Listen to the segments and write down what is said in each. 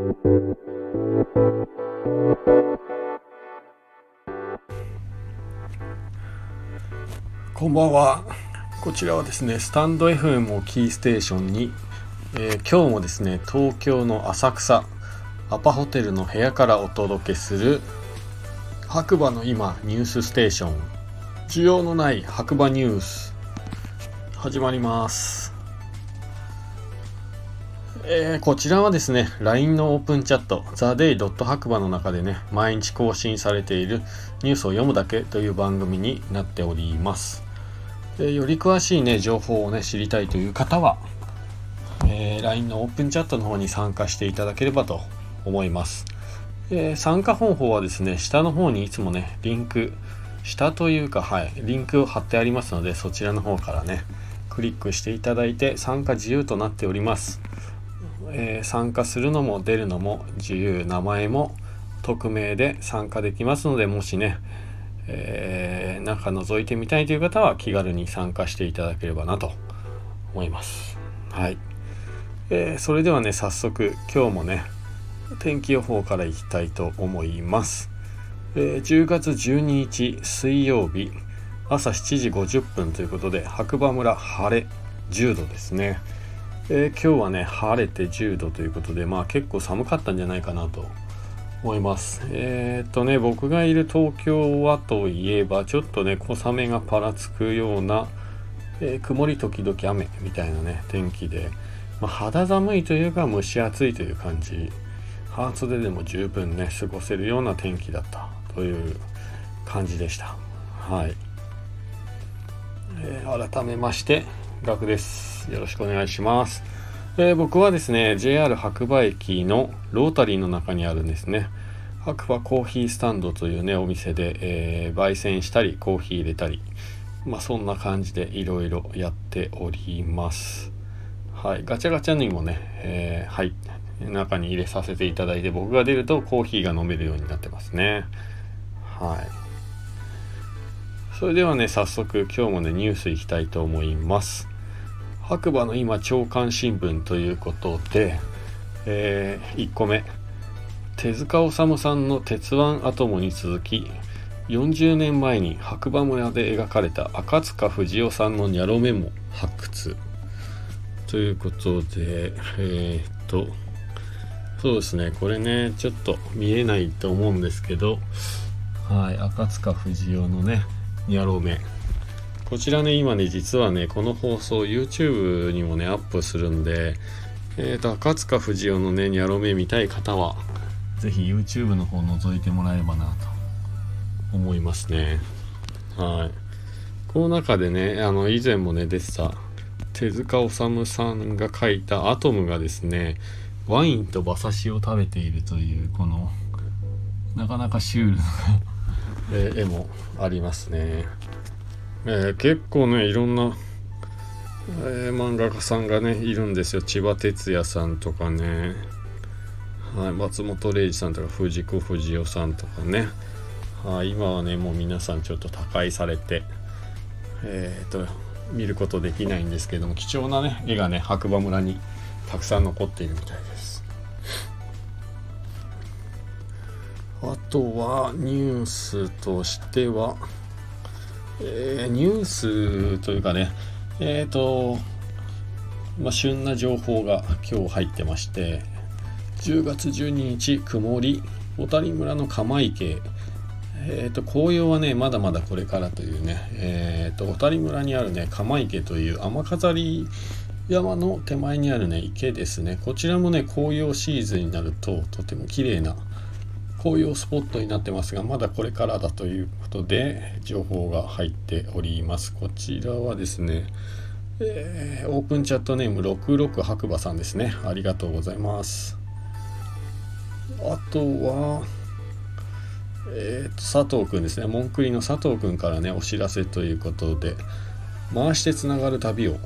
こんばんは。こちらはですねスタンド FM をキーステーションに、えー、今日もですね東京の浅草アパホテルの部屋からお届けする白馬の今ニュースステーション。需要のない白馬ニュース始まります。えー、こちらはですね、LINE のオープンチャット、theday. 白馬の中でね、毎日更新されているニュースを読むだけという番組になっております。でより詳しいね、情報をね、知りたいという方は、えー、LINE のオープンチャットの方に参加していただければと思います。えー、参加方法はですね、下の方にいつもね、リンク、下というか、はい、リンクを貼ってありますので、そちらの方からね、クリックしていただいて参加自由となっております。えー、参加するのも出るのも自由名前も匿名で参加できますのでもしね、えー、中覗いてみたいという方は気軽に参加していただければなと思います。はい、えー、それではね早速今日もね天気予報からいきたいと思います。えー、10月12日水曜日朝7時50分ということで白馬村晴れ10度ですね。えー、今日はね晴れて10度ということでまあ結構寒かったんじゃないかなと思います。えー、っとね僕がいる東京はといえばちょっとね小雨がぱらつくような、えー、曇り時々雨みたいなね天気で、まあ、肌寒いというか蒸し暑いという感じ。半袖でも十分ね過ごせるような天気だったという感じでした。はい、え、改めまして学です。よろしくお願いします。えー、僕はですね、JR 白馬駅のロータリーの中にあるんですね、白馬コーヒースタンドというね、お店で、えー、焙煎したり、コーヒー入れたり、まあそんな感じでいろいろやっております。はい、ガチャガチャにもね、えー、はい、中に入れさせていただいて、僕が出るとコーヒーが飲めるようになってますね。はい。それではね、早速今日もね、ニュースいきたいと思います。白馬の今朝刊新聞ということで、えー、1個目。手塚治虫さんの「鉄腕アトム」に続き40年前に白馬村で描かれた赤塚不二夫さんのニャロメモ発掘。ということでえー、っとそうですね。これねちょっと見えないと思うんですけどはい赤塚不二夫のねニャロメ。こちらね、今ね、実はね、この放送 YouTube にもね、アップするんで、えっ、ー、と、赤塚不二夫のね、ニャロメ見たい方は、ぜひ YouTube の方覗いてもらえればなと思いますね。はい。この中でね、あの、以前もね、出てた、手塚治虫さんが書いたアトムがですね、ワインと馬刺しを食べているという、この、なかなかシュールな 絵もありますね。えー、結構ねいろんな、えー、漫画家さんがねいるんですよ。千葉哲也さんとかね、はい、松本零士さんとか藤子不二雄さんとかね、はい、今はねもう皆さんちょっと他界されてえっ、と見ることできないんですけども貴重なね絵がね白馬村にたくさん残っているみたいです。あとはニュースとしてはえー、ニュースというかね、えっ、ー、と、まあ、旬な情報が今日入ってまして、10月12日、曇り、小谷村の釜池、えっ、ー、と、紅葉はね、まだまだこれからというね、えっ、と、小谷村にあるね、釜池という雨飾り山の手前にあるね、池ですね。こちらもね、紅葉シーズンになると、とても綺麗な紅葉スポットになってますがまだこれからだということで情報が入っております。こちらはですね、えー、オープンチャットネーム66白馬さんですね。ありがとうございます。あとはえー、と佐藤くんですね。モンクリの佐藤くんからねお知らせということで回してつながる旅を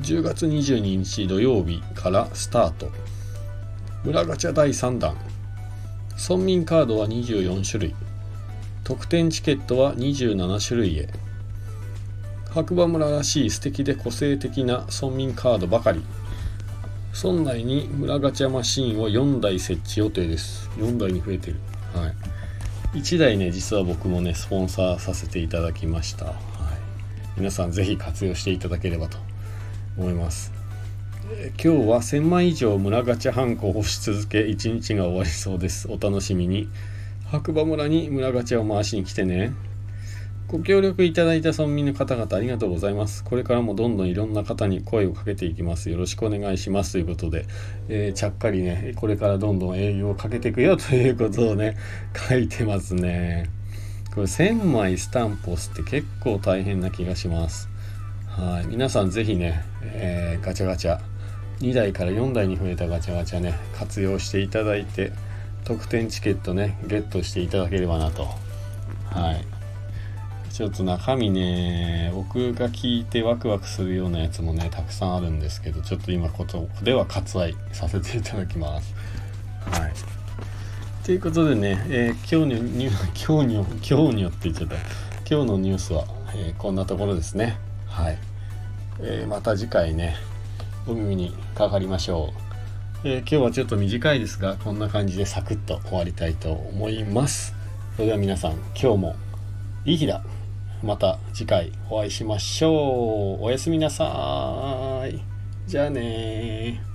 10月22日土曜日からスタート。村ガチャ第3弾。村民カードは24種類。特典チケットは27種類へ。白馬村らしい素敵で個性的な村民カードばかり。村内に村ガチャマシーンを4台設置予定です。4台に増えてる。はい。1台ね実は僕もねスポンサーさせていただきました、はい、皆さん是非活用していただければと思います。今日は1000枚以上村ガチャハンコを押し続け1日が終わりそうですお楽しみに白馬村に村ガチャを回しに来てねご協力いただいた村民の方々ありがとうございます。これからもどんどんいろんな方に声をかけていきます。よろしくお願いします。ということで、えー、ちゃっかりね、これからどんどん営業をかけていくよということをね、書いてますね。これ1000枚スタンプ押すって結構大変な気がします。はい。皆さんぜひね、えー、ガチャガチャ、2台から4台に増えたガチャガチャね、活用していただいて、特典チケットね、ゲットしていただければなと。はい。ちょっと中身ね、僕が聞いてワクワクするようなやつもね、たくさんあるんですけど、ちょっと今ここでは割愛させていただきます。はい。ということでね、えー、今日のニュ今日に今日によって言っちゃった。今日のニュースは、えー、こんなところですね。はい。えー、また次回ね、お耳にかかりましょう。え今日はちょっと短いですが、こんな感じでサクッと終わりたいと思います。それでは皆さん、今日もいい日だまた次回お会いしましょう。おやすみなさい。じゃあね